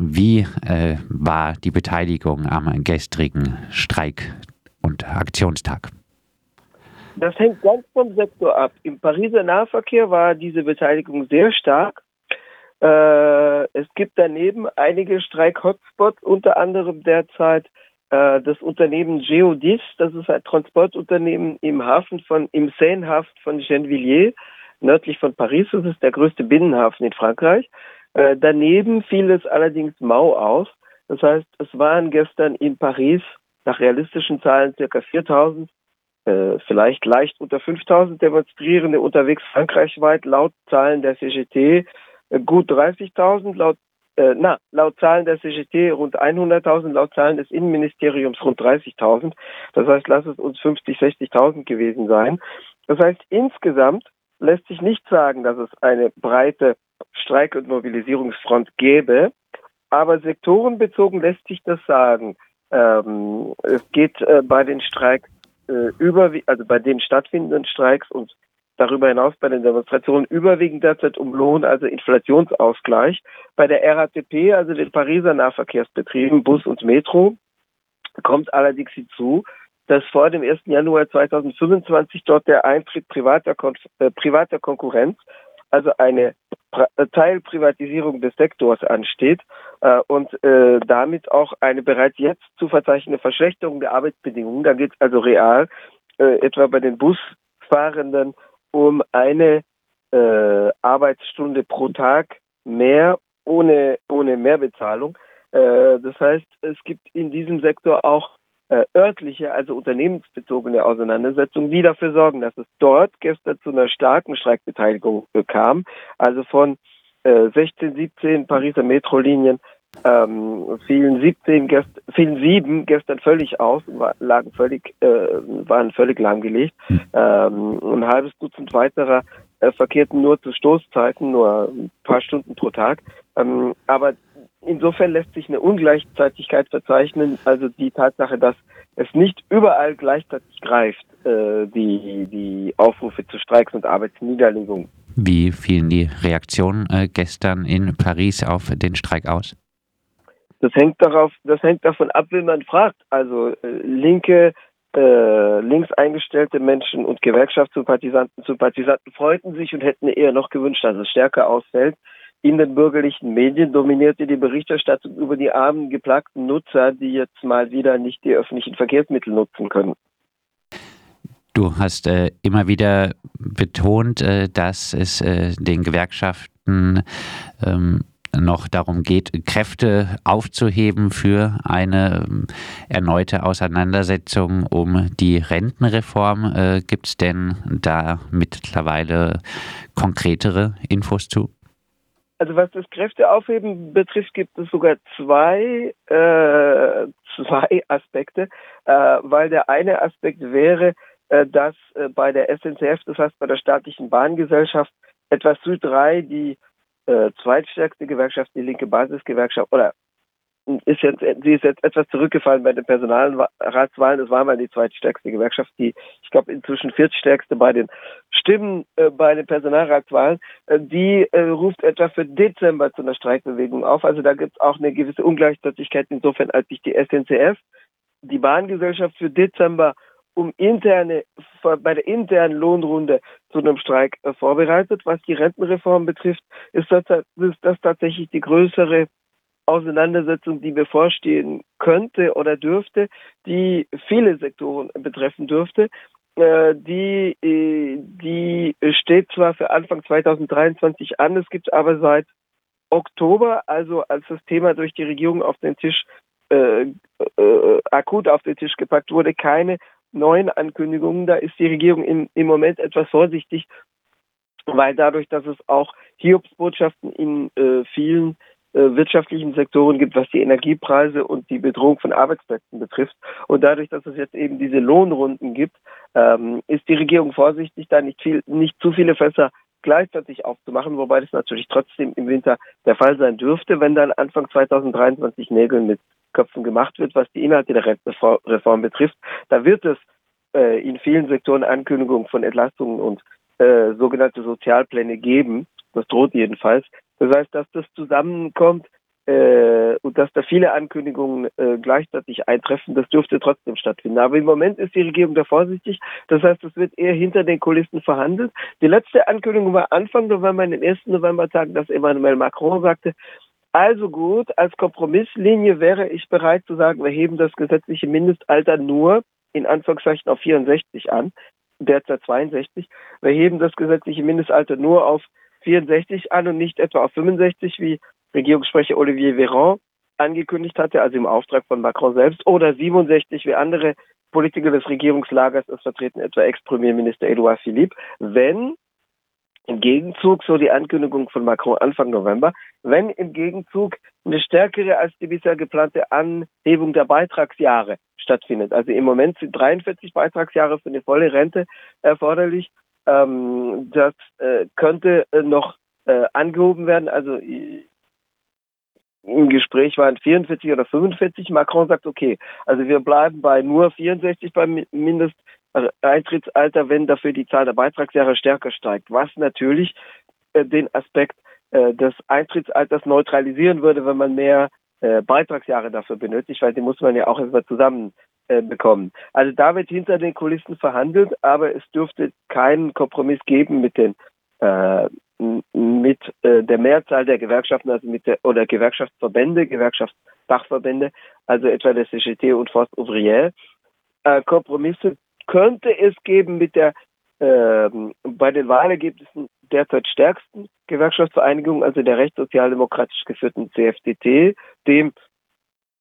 Wie äh, war die Beteiligung am gestrigen Streik- und Aktionstag? Das hängt ganz vom Sektor ab. Im Pariser Nahverkehr war diese Beteiligung sehr stark. Äh, es gibt daneben einige Streik-Hotspots, unter anderem derzeit äh, das Unternehmen Geodis, das ist ein Transportunternehmen im Hafen von, im Seinehafen von Gennevilliers, nördlich von Paris. Das ist der größte Binnenhafen in Frankreich. Äh, daneben fiel es allerdings mau aus. Das heißt, es waren gestern in Paris nach realistischen Zahlen circa 4000 äh, vielleicht leicht unter 5000 Demonstrierende unterwegs frankreichweit, laut Zahlen der CGT äh, gut 30.000, laut äh, na, laut Zahlen der CGT rund 100.000, laut Zahlen des Innenministeriums rund 30.000. Das heißt, lass es uns 50, 60.000 gewesen sein. Das heißt, insgesamt lässt sich nicht sagen, dass es eine breite Streik- und Mobilisierungsfront gäbe, aber sektorenbezogen lässt sich das sagen. Ähm, es geht äh, bei den Streiks äh, über, also bei den stattfindenden Streiks und darüber hinaus bei den Demonstrationen überwiegend derzeit um Lohn, also Inflationsausgleich. Bei der RATP, also den Pariser Nahverkehrsbetrieben, Bus und Metro, kommt allerdings hinzu, dass vor dem 1. Januar 2025 dort der Eintritt privater, Kon äh, privater Konkurrenz, also eine äh, Teilprivatisierung des Sektors ansteht äh, und äh, damit auch eine bereits jetzt zu verzeichnende Verschlechterung der Arbeitsbedingungen. Da geht es also real äh, etwa bei den Busfahrenden um eine äh, Arbeitsstunde pro Tag mehr ohne, ohne Mehrbezahlung. Äh, das heißt, es gibt in diesem Sektor auch äh, örtliche, also unternehmensbezogene Auseinandersetzungen, die dafür sorgen, dass es dort gestern zu einer starken Streikbeteiligung kam. Also von äh, 16, 17 Pariser Metrolinien ähm, fielen 17 gest fielen sieben gestern völlig aus, war, lagen völlig, äh, waren völlig lahmgelegt. Hm. Ähm, ein halbes Dutzend weiterer äh, verkehrten nur zu Stoßzeiten, nur ein paar Stunden pro Tag. Ähm, aber insofern lässt sich eine Ungleichzeitigkeit verzeichnen, also die Tatsache, dass es nicht überall gleichzeitig greift, äh, die, die Aufrufe zu Streiks und Arbeitsniederlegungen. Wie fielen die Reaktionen äh, gestern in Paris auf den Streik aus? Das hängt darauf, das hängt davon ab, wie man fragt. Also äh, linke, äh, links eingestellte Menschen und Gewerkschaftssympathisanten, Sympathisanten freuten sich und hätten eher noch gewünscht, dass es stärker ausfällt. In den bürgerlichen Medien dominierte die Berichterstattung über die armen, geplagten Nutzer, die jetzt mal wieder nicht die öffentlichen Verkehrsmittel nutzen können. Du hast äh, immer wieder betont, äh, dass es äh, den Gewerkschaften ähm, noch darum geht, Kräfte aufzuheben für eine ähm, erneute Auseinandersetzung um die Rentenreform. Äh, Gibt es denn da mittlerweile konkretere Infos zu? Also was das Kräfteaufheben betrifft, gibt es sogar zwei, äh, zwei Aspekte, äh, weil der eine Aspekt wäre, äh, dass äh, bei der SNCF, das heißt bei der staatlichen Bahngesellschaft, etwas Süd 3 die äh, zweitstärkste Gewerkschaft, die linke Basisgewerkschaft, oder ist jetzt, sie ist jetzt etwas zurückgefallen bei den Personalratswahlen. Es war mal die zweitstärkste Gewerkschaft, die, ich glaube, inzwischen viertstärkste bei den Stimmen äh, bei den Personalratswahlen. Äh, die äh, ruft etwa für Dezember zu einer Streikbewegung auf. Also da gibt es auch eine gewisse Ungleichzeitigkeit insofern, als sich die SNCF, die Bahngesellschaft für Dezember um interne, bei der internen Lohnrunde zu einem Streik äh, vorbereitet. Was die Rentenreform betrifft, ist das, ist das tatsächlich die größere Auseinandersetzung, die bevorstehen könnte oder dürfte, die viele Sektoren betreffen dürfte. Äh, die, äh, die steht zwar für Anfang 2023 an, es gibt aber seit Oktober, also als das Thema durch die Regierung auf den Tisch äh, äh, akut auf den Tisch gepackt wurde, keine neuen Ankündigungen. Da ist die Regierung im, im Moment etwas vorsichtig, weil dadurch, dass es auch Hiobsbotschaften in äh, vielen wirtschaftlichen Sektoren gibt, was die Energiepreise und die Bedrohung von Arbeitsplätzen betrifft. Und dadurch, dass es jetzt eben diese Lohnrunden gibt, ähm, ist die Regierung vorsichtig, da nicht viel, nicht zu viele Fässer gleichzeitig aufzumachen, wobei das natürlich trotzdem im Winter der Fall sein dürfte, wenn dann Anfang 2023 Nägel mit Köpfen gemacht wird, was die Inhalte der Rentenreform betrifft. Da wird es äh, in vielen Sektoren Ankündigungen von Entlastungen und äh, sogenannte Sozialpläne geben. Das droht jedenfalls. Das heißt, dass das zusammenkommt, äh, und dass da viele Ankündigungen äh, gleichzeitig eintreffen, das dürfte trotzdem stattfinden. Aber im Moment ist die Regierung da vorsichtig. Das heißt, es wird eher hinter den Kulissen verhandelt. Die letzte Ankündigung war Anfang November, in den ersten Novembertagen, dass Emmanuel Macron sagte, also gut, als Kompromisslinie wäre ich bereit zu sagen, wir heben das gesetzliche Mindestalter nur in Anführungszeichen auf 64 an, derzeit 62. Wir heben das gesetzliche Mindestalter nur auf 64 an und nicht etwa auf 65, wie Regierungssprecher Olivier Véran angekündigt hatte, also im Auftrag von Macron selbst, oder 67, wie andere Politiker des Regierungslagers es vertreten, etwa Ex-Premierminister Edouard Philippe, wenn im Gegenzug, so die Ankündigung von Macron Anfang November, wenn im Gegenzug eine stärkere als die bisher geplante Anhebung der Beitragsjahre stattfindet. Also im Moment sind 43 Beitragsjahre für eine volle Rente erforderlich. Ähm, das äh, könnte äh, noch äh, angehoben werden. Also im Gespräch waren 44 oder 45. Macron sagt, okay, also wir bleiben bei nur 64 beim Mindesteintrittsalter, wenn dafür die Zahl der Beitragsjahre stärker steigt, was natürlich äh, den Aspekt äh, des Eintrittsalters neutralisieren würde, wenn man mehr äh, Beitragsjahre dafür benötigt, weil die muss man ja auch erstmal zusammen äh, bekommen. Also da wird hinter den Kulissen verhandelt, aber es dürfte keinen Kompromiss geben mit den äh, mit äh, der Mehrzahl der Gewerkschaften, also mit der oder Gewerkschaftsverbände, Gewerkschaftsdachverbände, also etwa der CGT und Forst Ouvrière. Äh, Kompromisse könnte es geben mit der äh, bei den Wahlergebnissen derzeit stärksten Gewerkschaftsvereinigung, also der rechtssozialdemokratisch geführten CFDT, dem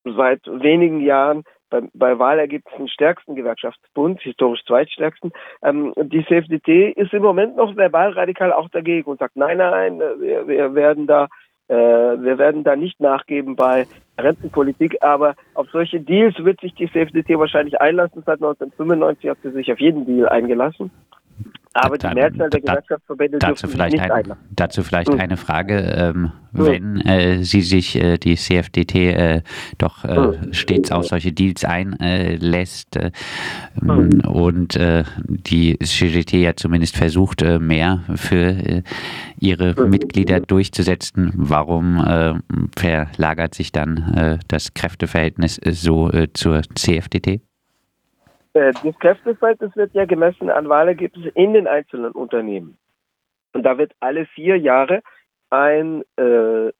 seit wenigen Jahren bei, bei Wahlergebnissen stärksten Gewerkschaftsbund, historisch zweitstärksten. Ähm, die CFDT ist im Moment noch verbal radikal auch dagegen und sagt, nein, nein, wir, wir werden da äh, wir werden da nicht nachgeben bei Rentenpolitik, aber auf solche Deals wird sich die CFDT wahrscheinlich einlassen. Seit 1995 hat sie sich auf jeden Deal eingelassen. Aber die Mehrzahl der Gewerkschaftsverbände dazu vielleicht nicht ein, Dazu vielleicht mhm. eine Frage. Ähm, mhm. Wenn äh, Sie sich äh, die CFDT äh, doch mhm. stets auf solche Deals einlässt äh, ähm, und äh, die CGT ja zumindest versucht, äh, mehr für ihre Mitglieder durchzusetzen, warum verlagert sich dann das Kräfteverhältnis so zur CFDT? Äh, das Kräfteverhältnis wird ja gemessen an Wahlergebnissen in den einzelnen Unternehmen. Und da wird alle vier Jahre ein äh,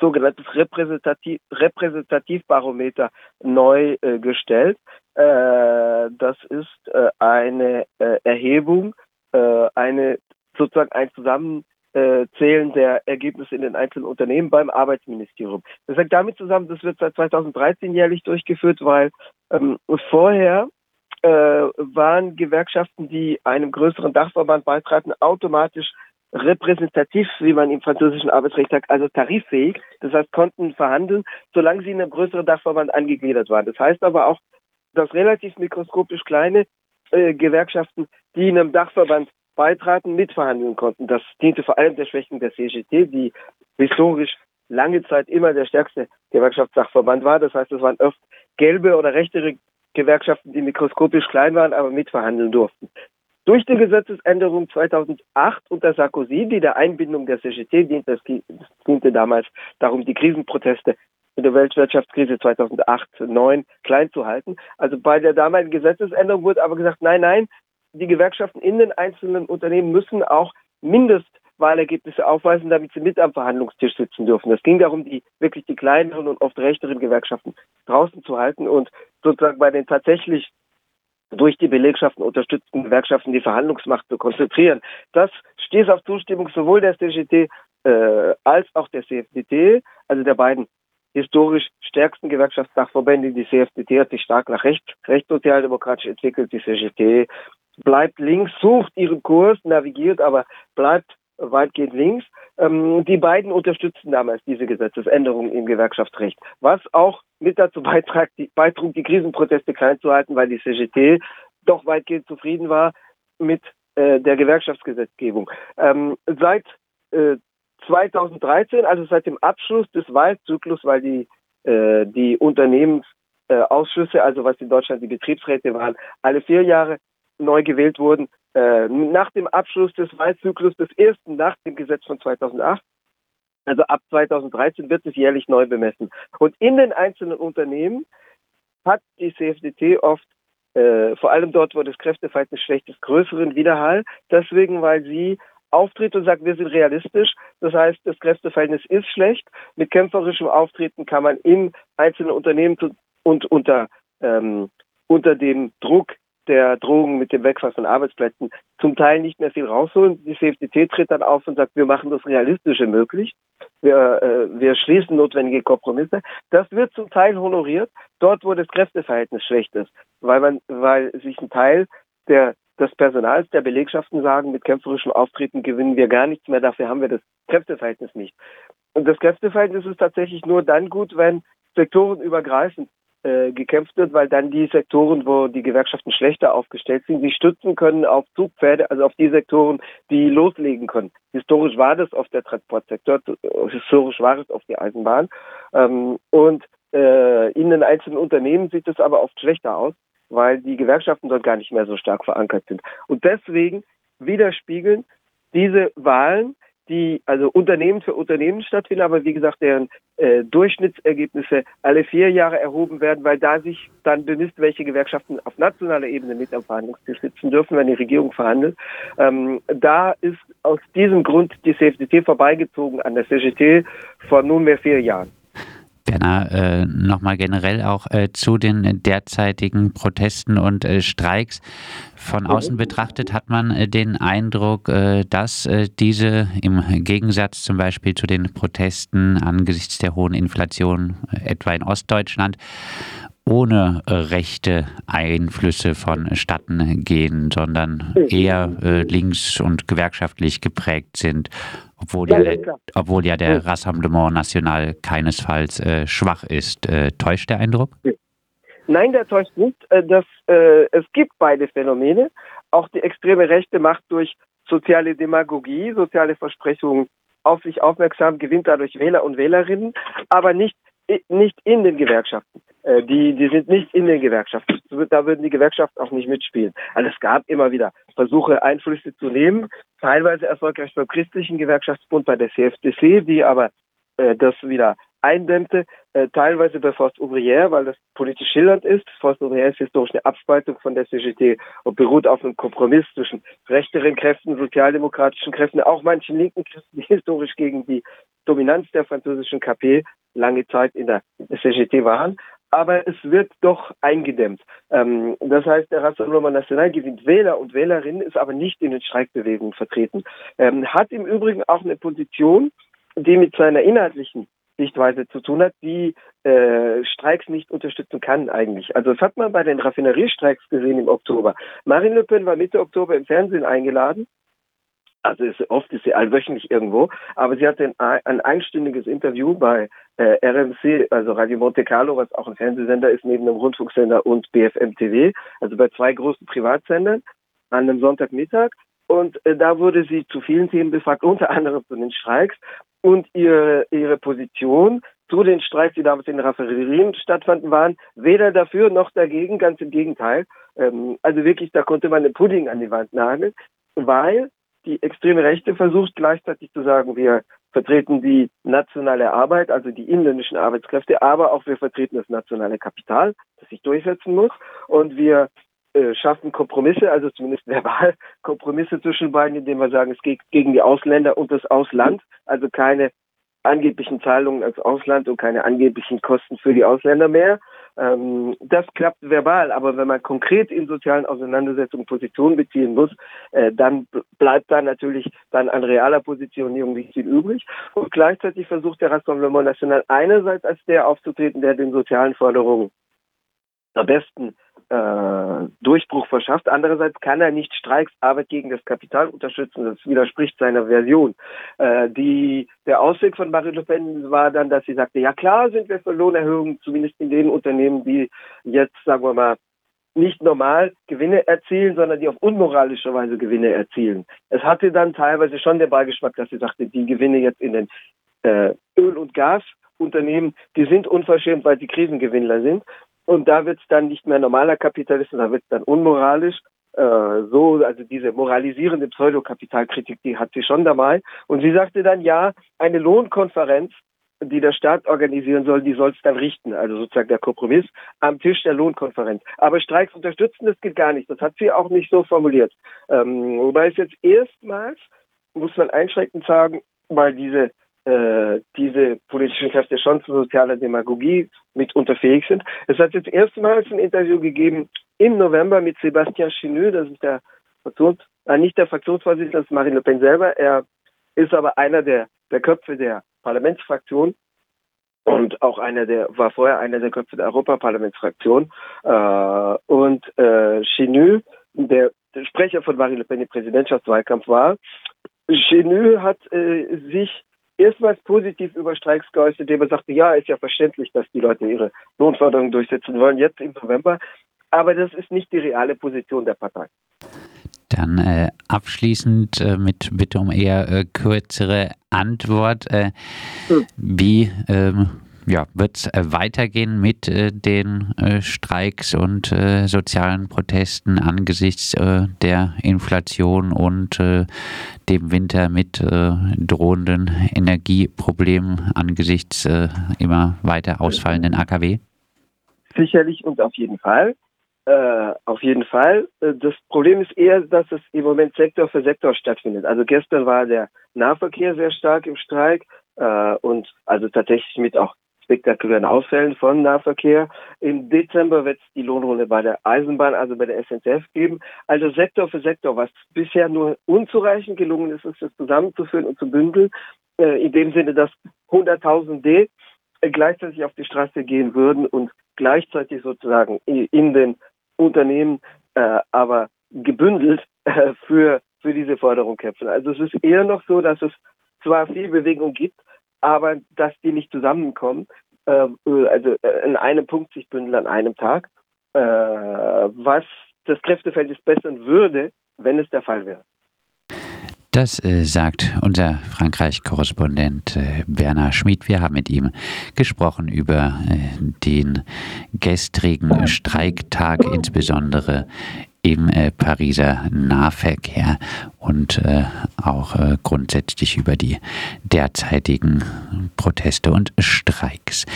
sogenanntes Repräsentativ Repräsentativbarometer neu äh, gestellt. Äh, das ist äh, eine äh, Erhebung, äh, eine sozusagen ein Zusammenzählen der Ergebnisse in den einzelnen Unternehmen beim Arbeitsministerium. Das hängt damit zusammen, das wird seit 2013 jährlich durchgeführt, weil ähm, vorher äh, waren Gewerkschaften, die einem größeren Dachverband beitraten, automatisch repräsentativ, wie man im französischen Arbeitsrecht sagt, also tariffähig. Das heißt, konnten verhandeln, solange sie in einem größeren Dachverband angegliedert waren. Das heißt aber auch, dass relativ mikroskopisch kleine äh, Gewerkschaften, die in einem Dachverband beitraten, mitverhandeln konnten. Das diente vor allem der Schwächung der CGT, die historisch lange Zeit immer der stärkste Gewerkschaftsdachverband war. Das heißt, es waren oft gelbe oder rechtere Gewerkschaften, die mikroskopisch klein waren, aber mitverhandeln durften. Durch die Gesetzesänderung 2008 unter Sarkozy, die der Einbindung der CGT diente, es diente damals darum, die Krisenproteste in der Weltwirtschaftskrise 2008-9 klein zu halten. Also bei der damaligen Gesetzesänderung wurde aber gesagt, nein, nein, die Gewerkschaften in den einzelnen Unternehmen müssen auch Mindest Wahlergebnisse aufweisen, damit sie mit am Verhandlungstisch sitzen dürfen. Es ging darum, die wirklich die kleineren und oft rechteren Gewerkschaften draußen zu halten und sozusagen bei den tatsächlich durch die Belegschaften unterstützten Gewerkschaften die Verhandlungsmacht zu konzentrieren. Das stieß auf Zustimmung sowohl der CGT äh, als auch der CFDT, also der beiden historisch stärksten Gewerkschaftsdachverbände. Die CFDT hat sich stark nach rechts, rechtssozialdemokratisch entwickelt. Die CGT bleibt links, sucht ihren Kurs, navigiert, aber bleibt weitgehend links. Ähm, die beiden unterstützten damals diese Gesetzesänderung im Gewerkschaftsrecht, was auch mit dazu beitrag, die, beitrug, die Krisenproteste klein zu halten, weil die CGT doch weitgehend zufrieden war mit äh, der Gewerkschaftsgesetzgebung. Ähm, seit äh, 2013, also seit dem Abschluss des Wahlzyklus, weil die, äh, die Unternehmensausschüsse, also was in Deutschland die Betriebsräte waren, alle vier Jahre neu gewählt wurden, äh, nach dem Abschluss des Wahlzyklus des ersten nach dem Gesetz von 2008 Also ab 2013 wird es jährlich neu bemessen. Und in den einzelnen Unternehmen hat die CFDT oft, äh, vor allem dort, wo das Kräfteverhältnis schlecht ist, größeren Widerhall. Deswegen, weil sie auftritt und sagt, wir sind realistisch. Das heißt, das Kräfteverhältnis ist schlecht. Mit kämpferischem Auftreten kann man in einzelnen Unternehmen und unter, ähm, unter dem Druck der Drogen mit dem Wegfall von Arbeitsplätzen zum Teil nicht mehr viel rausholen. Die CFDT tritt dann auf und sagt, wir machen das Realistische möglich. Wir, äh, wir schließen notwendige Kompromisse. Das wird zum Teil honoriert, dort wo das Kräfteverhältnis schlecht ist, weil man, weil sich ein Teil der des Personals der Belegschaften sagen, mit kämpferischem Auftreten gewinnen wir gar nichts mehr, dafür haben wir das Kräfteverhältnis nicht. Und das Kräfteverhältnis ist tatsächlich nur dann gut, wenn sektorenübergreifend äh, gekämpft wird, weil dann die Sektoren, wo die Gewerkschaften schlechter aufgestellt sind, sie stützen können auf Zugpferde, also auf die Sektoren, die loslegen können. Historisch war das auf der Transportsektor, historisch war es auf die Eisenbahn. Ähm, und äh, in den einzelnen Unternehmen sieht es aber oft schlechter aus, weil die Gewerkschaften dort gar nicht mehr so stark verankert sind. Und deswegen widerspiegeln diese Wahlen die also Unternehmen für Unternehmen stattfinden, aber wie gesagt, deren äh, Durchschnittsergebnisse alle vier Jahre erhoben werden, weil da sich dann bemisst, welche Gewerkschaften auf nationaler Ebene mit am Verhandlungstisch sitzen dürfen, wenn die Regierung verhandelt. Ähm, da ist aus diesem Grund die CFDT vorbeigezogen an der CGT vor nunmehr vier Jahren. Werner, äh, nochmal generell auch äh, zu den derzeitigen Protesten und äh, Streiks. Von mhm. außen betrachtet hat man äh, den Eindruck, äh, dass äh, diese im Gegensatz zum Beispiel zu den Protesten angesichts der hohen Inflation etwa in Ostdeutschland ohne rechte Einflüsse vonstatten gehen, sondern eher äh, links- und gewerkschaftlich geprägt sind, obwohl ja, ja, der, obwohl ja der Rassemblement National keinesfalls äh, schwach ist. Äh, täuscht der Eindruck? Nein, der täuscht nicht. Äh, das, äh, es gibt beide Phänomene. Auch die extreme Rechte macht durch soziale Demagogie, soziale Versprechungen auf sich aufmerksam, gewinnt dadurch Wähler und Wählerinnen, aber nicht nicht in den Gewerkschaften. Äh, die, die sind nicht in den Gewerkschaften. Da würden die Gewerkschaften auch nicht mitspielen. Also es gab immer wieder Versuche, Einflüsse zu nehmen, teilweise erfolgreich beim christlichen Gewerkschaftsbund, bei der CFDC, die aber äh, das wieder eindämmte, äh, teilweise bei Forst Ouvrière, weil das politisch schillernd ist. Forst Ouvrière ist historisch eine Abspaltung von der CGT und beruht auf einem Kompromiss zwischen rechteren Kräften, sozialdemokratischen Kräften, auch manchen linken Kräften, die historisch gegen die Dominanz der französischen KP lange Zeit in der CGT waren. Aber es wird doch eingedämmt. Ähm, das heißt, der Rassemblement National gewinnt Wähler und Wählerinnen, ist aber nicht in den Streikbewegungen vertreten. Ähm, hat im Übrigen auch eine Position, die mit seiner inhaltlichen Sichtweise zu tun hat, die äh, Streiks nicht unterstützen kann eigentlich. Also das hat man bei den Raffineriestreiks gesehen im Oktober. Marine Le Pen war Mitte Oktober im Fernsehen eingeladen also ist, oft ist sie allwöchentlich irgendwo, aber sie hatte ein, ein einstündiges Interview bei äh, RMC, also Radio Monte Carlo, was auch ein Fernsehsender ist, neben einem Rundfunksender und BFM TV, also bei zwei großen Privatsendern an einem Sonntagmittag. Und äh, da wurde sie zu vielen Themen befragt, unter anderem zu den Streiks und ihre, ihre Position zu den Streiks, die damals in Raffinerien stattfanden, waren weder dafür noch dagegen, ganz im Gegenteil. Ähm, also wirklich, da konnte man den Pudding an die Wand nageln, weil die extreme Rechte versucht gleichzeitig zu sagen, wir vertreten die nationale Arbeit, also die inländischen Arbeitskräfte, aber auch wir vertreten das nationale Kapital, das sich durchsetzen muss. Und wir äh, schaffen Kompromisse, also zumindest verbal Kompromisse zwischen beiden, indem wir sagen, es geht gegen die Ausländer und das Ausland, also keine angeblichen Zahlungen als Ausland und keine angeblichen Kosten für die Ausländer mehr. Ähm, das klappt verbal, aber wenn man konkret in sozialen Auseinandersetzungen Positionen beziehen muss, äh, dann bleibt da natürlich dann an realer Positionierung nicht viel übrig. Und gleichzeitig versucht der Rassemblement National einerseits als der aufzutreten, der den sozialen Forderungen am besten äh, Durchbruch verschafft. Andererseits kann er nicht Streiks Arbeit gegen das Kapital unterstützen. Das widerspricht seiner Version. Äh, die, der Ausweg von Marine Le Pen war dann, dass sie sagte, ja klar sind wir für Lohnerhöhungen, zumindest in den Unternehmen, die jetzt, sagen wir mal, nicht normal Gewinne erzielen, sondern die auf unmoralische Weise Gewinne erzielen. Es hatte dann teilweise schon den Beigeschmack, dass sie sagte, die Gewinne jetzt in den äh, Öl- und Gasunternehmen, die sind unverschämt, weil sie Krisengewinnler sind. Und da wird es dann nicht mehr normaler Kapitalismus, da wird es dann unmoralisch. äh, so, also diese moralisierende Pseudokapitalkritik, die hat sie schon dabei. Und sie sagte dann, ja, eine Lohnkonferenz, die der Staat organisieren soll, die soll es dann richten, also sozusagen der Kompromiss am Tisch der Lohnkonferenz. Aber Streiks unterstützen, das geht gar nicht. Das hat sie auch nicht so formuliert. Ähm, wobei es jetzt erstmals, muss man einschränkend sagen, weil diese äh, diese politischen Kräfte schon zu sozialer Demagogie mitunter fähig sind. Es hat jetzt erstmals ein Interview gegeben im November mit Sébastien Chenu, das ist der Fraktions, äh, nicht der Fraktionsvorsitzende, das ist Marine Le Pen selber. Er ist aber einer der, der Köpfe der Parlamentsfraktion und auch einer der, war vorher einer der Köpfe der Europaparlamentsfraktion. Äh, und äh, Chenu, der, der Sprecher von Marine Le Pen im Präsidentschaftswahlkampf war, Chenu hat äh, sich erstmals positiv über Streiks geäußert, indem er sagte, ja, ist ja verständlich, dass die Leute ihre Lohnforderungen durchsetzen wollen, jetzt im November. Aber das ist nicht die reale Position der Partei. Dann äh, abschließend äh, mit Bitte um eher äh, kürzere Antwort. Äh, hm. Wie ähm, ja, wird es äh, weitergehen mit äh, den äh, Streiks und äh, sozialen Protesten angesichts äh, der Inflation und äh, dem Winter mit drohenden Energieproblemen angesichts immer weiter ausfallenden AKW? Sicherlich und auf jeden Fall. auf jeden Fall. Das Problem ist eher, dass es im Moment Sektor für Sektor stattfindet. Also gestern war der Nahverkehr sehr stark im Streik und also tatsächlich mit auch spektakulären Ausfällen von Nahverkehr. Im Dezember wird es die Lohnrunde bei der Eisenbahn, also bei der SNCF geben. Also Sektor für Sektor, was bisher nur unzureichend gelungen ist, ist das zusammenzuführen und zu bündeln. Äh, in dem Sinne, dass 100.000 D gleichzeitig auf die Straße gehen würden und gleichzeitig sozusagen in den Unternehmen, äh, aber gebündelt äh, für, für diese Forderung kämpfen. Also es ist eher noch so, dass es zwar viel Bewegung gibt, aber dass die nicht zusammenkommen, äh, also äh, in einem Punkt sich bündeln an einem Tag, äh, was das Kräfteverhältnis bessern würde, wenn es der Fall wäre. Das äh, sagt unser Frankreich-Korrespondent äh, Werner Schmid. Wir haben mit ihm gesprochen über äh, den gestrigen Streiktag, insbesondere im äh, Pariser Nahverkehr und äh, auch äh, grundsätzlich über die derzeitigen Proteste und Streiks.